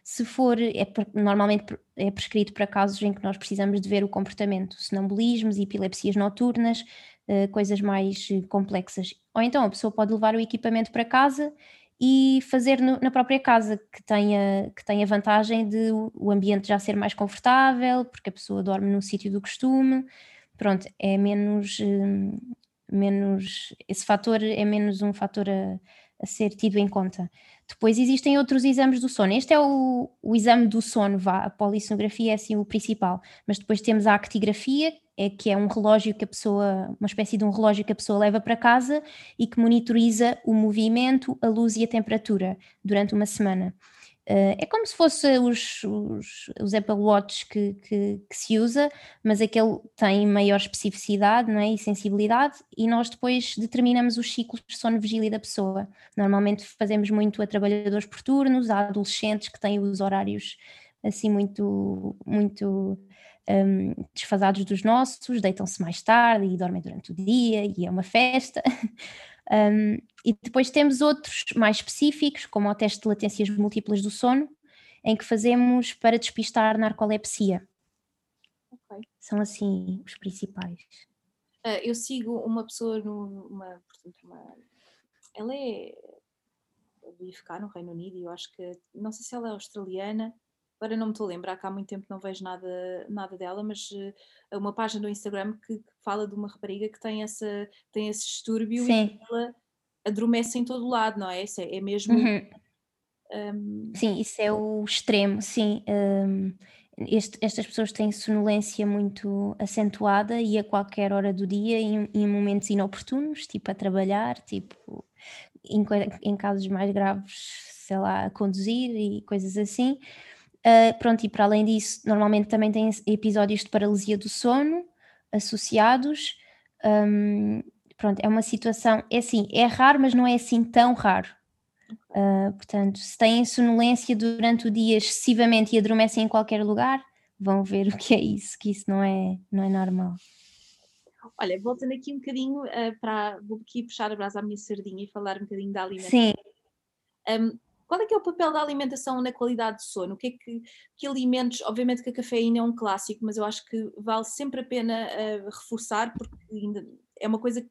Se for, é, normalmente é prescrito para casos em que nós precisamos de ver o comportamento, sonambulismos, epilepsias noturnas, uh, coisas mais eh, complexas. Ou então a pessoa pode levar o equipamento para casa e fazer no, na própria casa, que tenha, que tenha vantagem de o ambiente já ser mais confortável, porque a pessoa dorme no sítio do costume. Pronto, é menos, hum, menos. Esse fator é menos um fator a, a ser tido em conta. Depois existem outros exames do sono. Este é o, o exame do sono, vá, a polissonografia é assim o principal, mas depois temos a actigrafia, é que é um relógio que a pessoa, uma espécie de um relógio que a pessoa leva para casa e que monitoriza o movimento, a luz e a temperatura durante uma semana. Uh, é como se fosse os, os, os Apple Watch que, que, que, se usa, mas aquele tem maior especificidade não é? e sensibilidade, e nós depois determinamos os ciclos de sono vigília da pessoa. Normalmente fazemos muito a trabalhadores por turnos, há adolescentes que têm os horários assim muito, muito um, desfasados dos nossos, deitam-se mais tarde e dormem durante o dia e é uma festa. [laughs] um, e depois temos outros mais específicos, como o teste de latências múltiplas do sono, em que fazemos para despistar narcolepsia. Okay. São assim os principais. Uh, eu sigo uma pessoa numa, portanto, uma, ela é de ficar no Reino Unido e eu acho que não sei se ela é australiana agora não me estou a lembrar que há muito tempo não vejo nada, nada dela, mas uh, uma página do Instagram que, que, fala de uma rapariga que tem, essa, tem esse distúrbio sim. e ela adormece em todo o lado, não é? Isso é, é mesmo. Uhum. Um... Sim, isso é o extremo, sim. Um, este, estas pessoas têm sonolência muito acentuada e a qualquer hora do dia, em, em momentos inoportunos, tipo a trabalhar, tipo em, em casos mais graves, sei lá, a conduzir e coisas assim. Uh, pronto, e para além disso, normalmente também tem episódios de paralisia do sono associados. Um, pronto, é uma situação, é assim, é raro, mas não é assim tão raro. Uh, portanto, se têm sonolência durante o dia excessivamente e adormecem em qualquer lugar, vão ver o que é isso, que isso não é, não é normal. Olha, voltando aqui um bocadinho uh, para. Vou aqui puxar a brasa à minha sardinha e falar um bocadinho da alimentação. Sim. Um, qual é que é o papel da alimentação na qualidade de sono? O que é que, que alimentos, obviamente que a cafeína é um clássico, mas eu acho que vale sempre a pena uh, reforçar porque ainda é uma coisa que,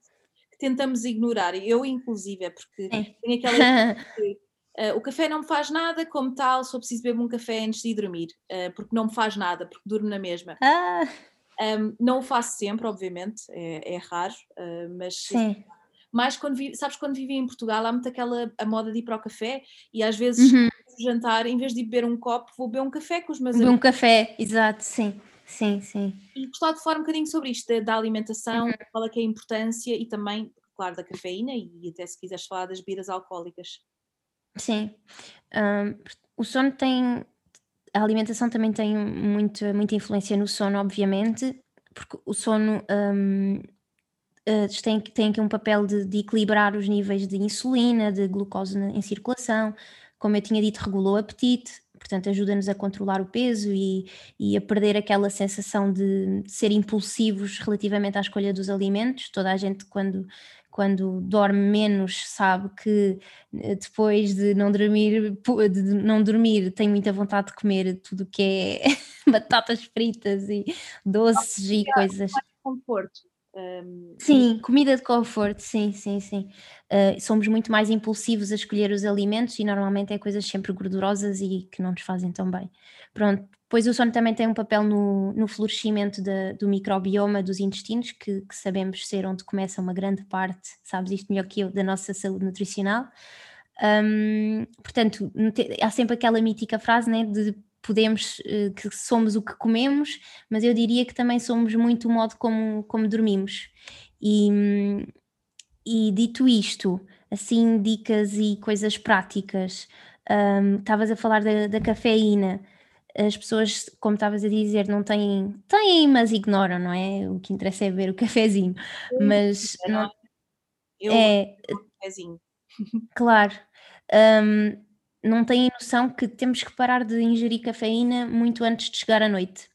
tentamos ignorar, eu inclusive, é porque é. tem [laughs] aquela que, uh, o café não me faz nada, como tal, só preciso beber um café antes de ir dormir, uh, porque não me faz nada, porque durmo na mesma. Ah. Um, não o faço sempre, obviamente, é, é raro, mas Sim mais quando vi, sabes, quando vivia em Portugal há muito aquela a moda de ir para o café e às vezes uhum. jantar, em vez de beber um copo, vou beber um café com os meus amigos. Um café, exato, sim. Sim, sim. E gostava de falar um bocadinho sobre isto, da, da alimentação, uhum. qual é que é a importância e também, claro, da cafeína e até se quiseres falar das bebidas alcoólicas. Sim. Um, o sono tem. A alimentação também tem muito, muita influência no sono, obviamente, porque o sono um, uh, tem, tem aqui um papel de, de, equilibrar os níveis de insulina, de glucose em circulação, como eu tinha dito, regula o apetite, portanto ajuda-nos a controlar o peso e, e a perder aquela sensação de, de, ser impulsivos relativamente à escolha dos alimentos. Toda a gente quando quando dorme menos sabe que eh, depois de não dormir de não dormir tem muita vontade de comer tudo que é [laughs] batatas fritas e doces e coisas. conforto um, sim, comida de conforto, sim, sim, sim. Uh, somos muito mais impulsivos a escolher os alimentos e normalmente é coisas sempre gordurosas e que não nos fazem tão bem. Pronto, Pois o sono também tem um papel no, no florescimento de, do microbioma dos intestinos, que, que, sabemos ser onde começa uma grande parte, sabes isto melhor que eu, da nossa saúde nutricional. Um, portanto, há sempre aquela mítica frase né, de podemos, eh, que somos o que comemos, mas eu diria que também somos muito o modo como, como dormimos. E, e dito isto, assim, dicas e coisas práticas, estavas um, a falar da, da cafeína as pessoas, como estavas a dizer, não têm, têm, mas ignoram, não é? O que interessa é ver o [laughs] cafezinho. Mas não, eu é cafezinho. [laughs] Claro. Um, não têm noção que temos que parar de ingerir cafeína muito antes de chegar à noite.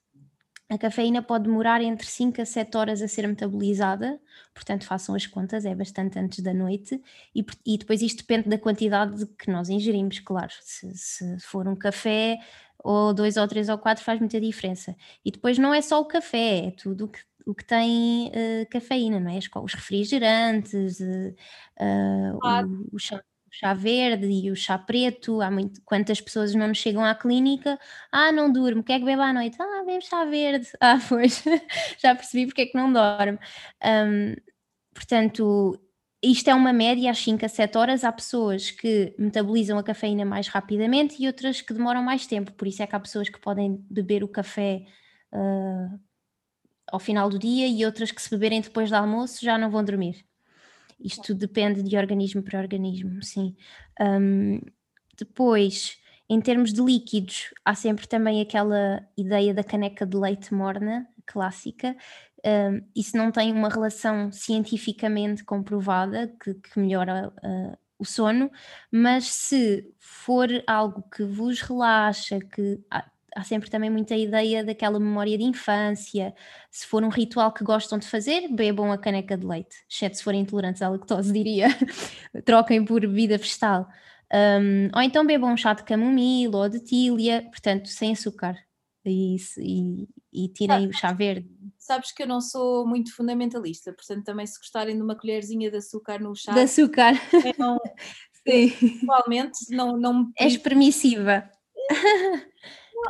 A cafeína pode demorar entre 5 a 7 horas a ser metabolizada, portanto façam as contas, é bastante antes da noite, e, e depois isto depende da quantidade que nós ingerimos, claro. Se, se for um café, ou dois ou três ou quatro faz muita diferença. E depois não é só o café, é tudo o que, o que tem uh, cafeína, não é? Os refrigerantes, uh, claro. o, o, chá, chá, verde e o chá preto. Há muito, quantas pessoas não nos chegam à clínica? Ah, não durmo, quer que beba à noite? Ah, bebe chá verde. [laughs] Ah, pois, já percebi porque é que não dorme. Um, portanto, isto é uma média, às 5 a 7 horas. Há pessoas que metabolizam a cafeína mais rapidamente e outras que demoram mais tempo. Por isso é que há pessoas que podem beber o café uh, ao final do dia e outras que, se beberem depois do almoço, já não vão dormir. Isto depende de organismo para organismo, sim. Um, depois, em termos de líquidos, há sempre também aquela ideia da caneca de leite morna, clássica, uh, isso não tem uma relação cientificamente comprovada que, que melhora uh, o sono, mas se for algo que vos relaxa, que há, sempre também muita ideia daquela memória de infância, se for um ritual que gostam de fazer, bebam a caneca de leite, exceto se forem intolerantes à lactose, [laughs] diria, troquem por bebida vegetal. Um, ou então bebam um chá de camomila ou de tília, portanto, sem açúcar. E, e, e tirem o chá verde sabes que eu não sou muito fundamentalista, portanto também se gostarem de uma colherzinha de açúcar no chá. De açúcar. Não, [laughs] Sim. Atualmente não, não És permissiva.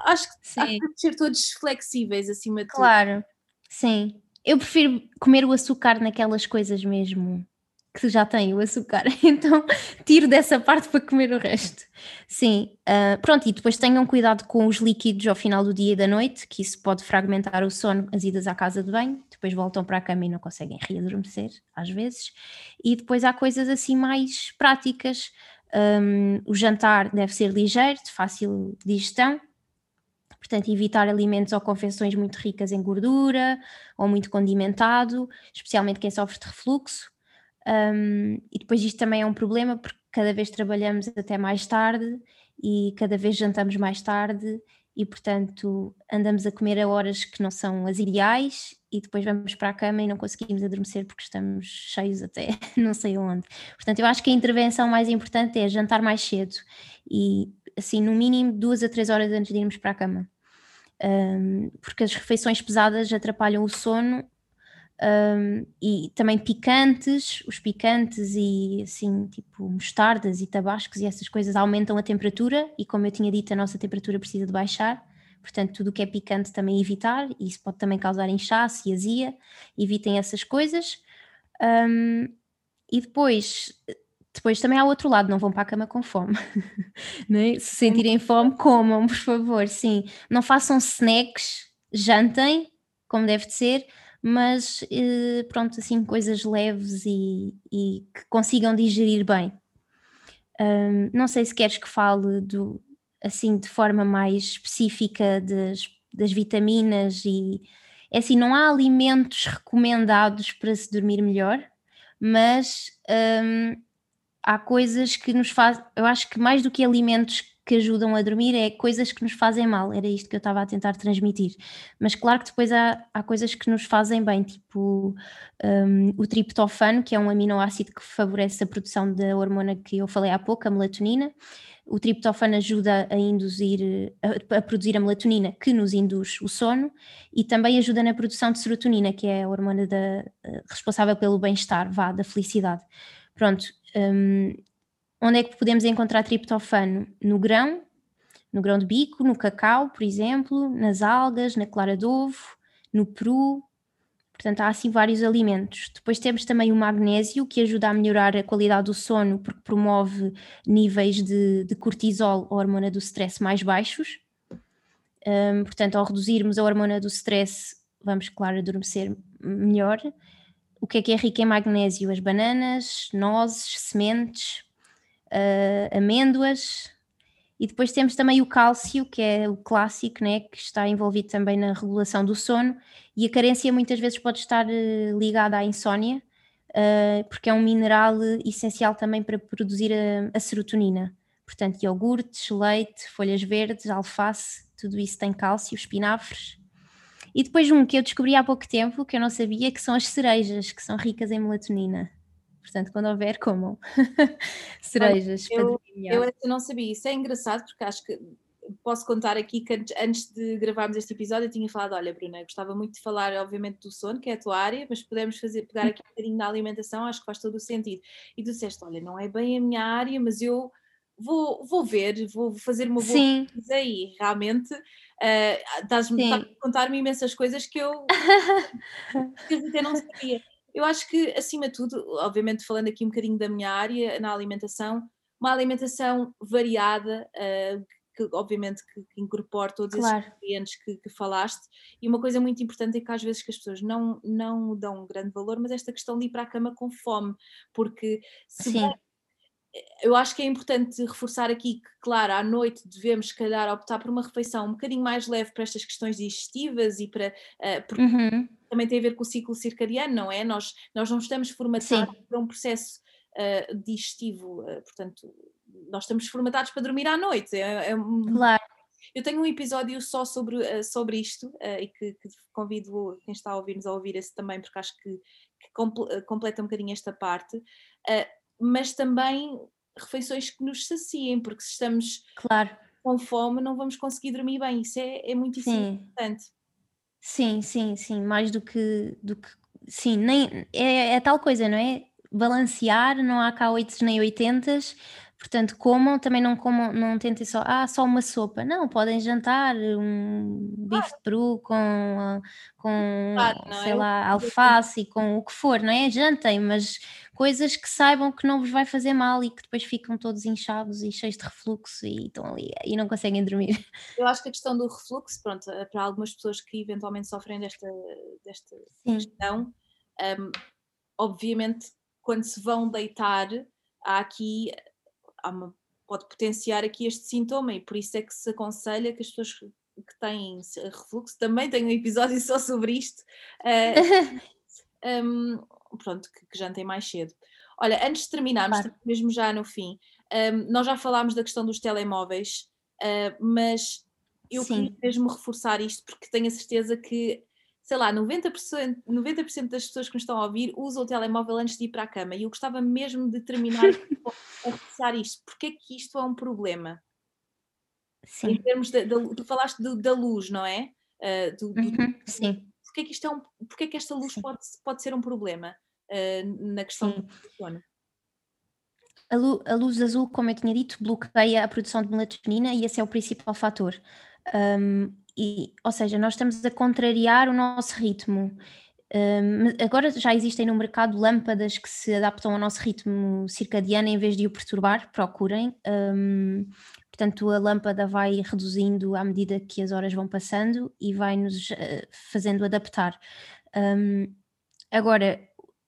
Acho que Sim. que ser todos flexíveis acima de claro. tudo. Claro, sim. Eu prefiro comer o açúcar naquelas coisas mesmo que já tem o açúcar, [laughs] então tiro dessa parte para comer o resto. Sim, uh, pronto, e depois tenham cuidado com os líquidos ao final do dia e da noite, que isso pode fragmentar o sono, as idas à casa de banho, depois voltam para a cama e não conseguem readormecer, às vezes. E depois há coisas assim mais práticas. Um, o jantar deve ser ligeiro, de fácil digestão, portanto, evitar alimentos ou confecções muito ricas em gordura ou muito condimentado, especialmente quem sofre de refluxo. Um, e depois isto também é um problema porque cada vez trabalhamos até mais tarde e cada vez jantamos mais tarde e portanto andamos a comer a horas que não são as ideais e depois vamos para a cama e não conseguimos adormecer porque estamos cheios até [laughs] não sei onde. Portanto, eu acho que a intervenção mais importante é jantar mais cedo e assim no mínimo duas a três horas antes de irmos para a cama. Um, porque as refeições pesadas atrapalham o sono um, e também picantes, os picantes e assim, tipo mostardas e tabascos e essas coisas aumentam a temperatura e como eu tinha dito, a nossa temperatura precisa de baixar, portanto tudo o que é picante também evitar, e isso pode também causar inchaço e azia, evitem essas coisas. Um, e depois, depois também há outro lado, não vão para a cama com fome. [laughs] é? Se sentirem fome, comam, por favor, sim. Não façam snacks, jantem, como deve de ser, mas eh, pronto, assim, coisas leves e, e que consigam digerir bem. Um, não sei se queres que fale do, assim de forma mais específica das, das vitaminas e é assim, não há alimentos recomendados para se dormir melhor, mas um, há coisas que nos fazem, eu acho que mais do que alimentos que ajudam a dormir é coisas que nos fazem mal, era isto que eu estava a tentar transmitir. Mas claro que depois há, há coisas que nos fazem bem, tipo um, o triptofano, que é um aminoácido que favorece a produção da hormona que eu falei há pouco, a melatonina. O triptofano ajuda a induzir, a, a, produzir a melatonina, que nos induz o sono, e também ajuda na produção de serotonina, que é a hormona da, eh, responsável pelo bem-estar, vá, da felicidade. Pronto, um, Onde é que podemos encontrar triptofano? No grão, no grão de bico, no cacau, por exemplo, nas algas, na clara de ovo, no peru. Portanto, há assim vários alimentos. Depois temos também o magnésio, que ajuda a melhorar a qualidade do sono, porque promove níveis de, de cortisol, a hormona do stress, mais baixos. Um, portanto, ao reduzirmos a hormona do stress, vamos, claro, adormecer melhor. O que é que é rico em magnésio? As bananas, nozes, sementes, uh, amêndoas. E depois temos também o cálcio, que é o clássico, né, que está envolvido também na regulação do sono. E a carência muitas vezes pode estar uh, ligada à insónia, uh, porque é um mineral essencial também para produzir a, a serotonina. Portanto, iogurtes, leite, folhas verdes, alface, tudo isso tem cálcio, espinafres. E depois um que eu descobri há pouco tempo, que eu não sabia, que são as cerejas, que são ricas em melatonina. Portanto, quando houver, comam [laughs] cerejas. Eu, eu, eu não sabia. Isso é engraçado, porque acho que posso contar aqui que antes de gravarmos este episódio eu tinha falado, olha Bruna, gostava muito de falar obviamente do sono, que é a tua área, mas podemos fazer, pegar aqui um bocadinho da alimentação, acho que faz todo o sentido. E tu disseste, olha, não é bem a minha área, mas eu vou, vou ver, vou fazer uma boa Sim. pesquisa e realmente uh, estás-me a contar-me imensas coisas [laughs] que eu, até não sabia. Eu acho que, acima de tudo, obviamente falando aqui um bocadinho da minha área na alimentação, uma alimentação variada, uh, que obviamente que, incorpore todos claro. esses nutrientes que, que, falaste, e uma coisa muito importante é que às vezes que as pessoas não, não dão um grande valor, mas esta questão de ir para a cama com fome, porque se Sim eu acho que é importante reforçar aqui que, claro, à noite devemos, se calhar, optar por uma refeição um bocadinho mais leve para estas questões digestivas e para. Uh, porque uhum. também tem a ver com o ciclo circadiano, não é? Nós, nós não estamos formatados para um processo uh, digestivo, uh, portanto, nós estamos formatados para dormir à noite. É, é claro. Eu tenho um episódio só sobre, sobre isto e que, que, convido quem está a ouvir-nos a ouvir esse também, porque acho que, que completa um bocadinho esta parte mas também refeições que nos saciem, porque se estamos claro. com fome não vamos conseguir dormir bem, isso é, é muito importante. Sim, sim, sim, mais do que, do que sim, nem, é, é tal coisa, não é? Balancear, não há cá 8 nem 80 Portanto, comam, também não comam, não tentem só, ah, só uma sopa. Não, podem jantar um bife de peru com, com claro, sei é? lá, alface, com o que for, não é? Jantem, mas coisas que saibam que não vos vai fazer mal e que depois ficam todos inchados e cheios de refluxo e estão ali e não conseguem dormir. [laughs] Eu acho que a questão do refluxo, pronto, eh, para algumas pessoas que eventualmente sofrem desta, desta questão, um, obviamente quando se vão deitar, há aqui uma, pode potenciar aqui este sintoma e por isso é que se aconselha que as pessoas que têm refluxo também têm um episódio [laughs] só sobre isto. Uh, [laughs] um, pronto, que, que jantem mais cedo. Olha, antes de terminarmos, claro. mesmo já no fim, um, nós já falámos da questão dos telemóveis, uh, mas eu Sim. queria mesmo reforçar isto porque tenho a certeza que, sei lá, 90%, 90 das pessoas que nos estão a ouvir usam o telemóvel antes de ir para a cama e eu gostava mesmo de terminar [laughs] a reforçar isto. Porque é que isto é um problema? Sim. Em termos de, de, tu falaste de, da luz, não é? Uh, do, uhum, sim. Porque é que, isto é um, porque é que esta luz pode, pode ser um problema? uh, na questão Sim. do sono. A, lu a luz azul, como eu tinha dito, bloqueia a produção de melatonina e esse é o principal fator. Um, e, ou seja, nós estamos a contrariar o nosso ritmo. Um, agora já existem no mercado lâmpadas que se adaptam ao nosso ritmo circadiano em vez de o perturbar, procurem. Um, portanto, a lâmpada vai reduzindo à medida que as horas vão passando e vai nos uh, fazendo adaptar. Um, agora,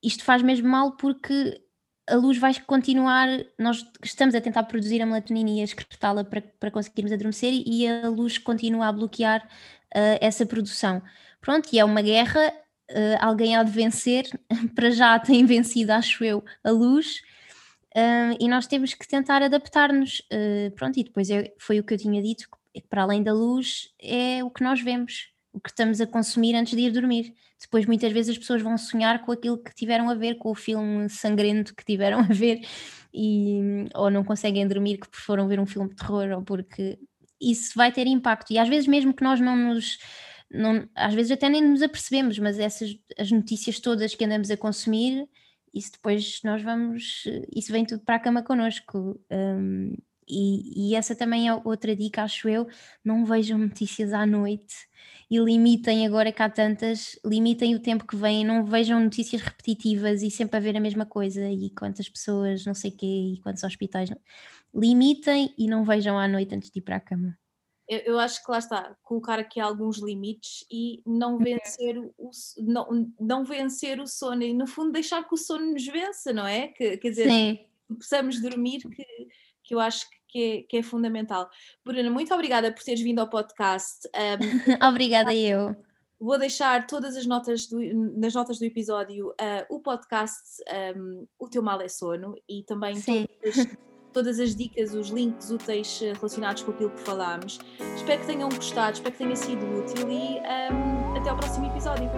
isto faz mesmo mal porque a luz vai continuar, nós estamos a tentar produzir a melatonina e a excretá-la para, para conseguirmos adormecer e a luz continua a bloquear uh, essa produção. Pronto, e é uma guerra, uh, alguém há de vencer, [laughs] para já tem vencido, acho eu, a luz, uh, e nós temos que tentar adaptar-nos. pronto, e depois é, foi o que eu tinha dito, para além da luz é o que nós vemos, o que estamos a consumir antes de ir dormir depois muitas vezes as pessoas vão sonhar com aquilo que tiveram a ver, com o filme sangrento que tiveram a ver, e, ou não conseguem dormir que foram ver um filme de terror, ou porque isso vai ter impacto. E às vezes, mesmo que nós não nos. Não, às vezes até nem nos apercebemos, mas essas as notícias todas que andamos a consumir, isso depois nós vamos, isso vem tudo para a cama connosco. Um, E, e, essa também é outra dica, acho eu. Não vejam notícias à noite e limitem, agora que há tantas, limitem o tempo que vem, não vejam notícias repetitivas e sempre a ver a mesma coisa e quantas pessoas, não sei quê, e quantos hospitais. Limitem e não vejam à noite antes de ir para a cama. Eu, eu acho que lá está, colocar aqui alguns limites e não uhum. vencer o, não, não vencer o sono e no fundo deixar que o sono nos vença, não é? Que, quer dizer, Sim. possamos dormir que que eu acho que é, que é fundamental. Bruna, muito obrigada por teres vindo ao podcast. Um, [laughs] obrigada eu. Vou deixar todas as notas do, nas notas do episódio uh, o podcast um, O Teu Mal é Sono e também todas, todas, as dicas, os links úteis relacionados com aquilo que falámos. Espero que tenham gostado, espero que tenha sido útil e um, até ao próximo episódio.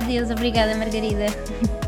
Adeus, obrigada Margarida. [laughs]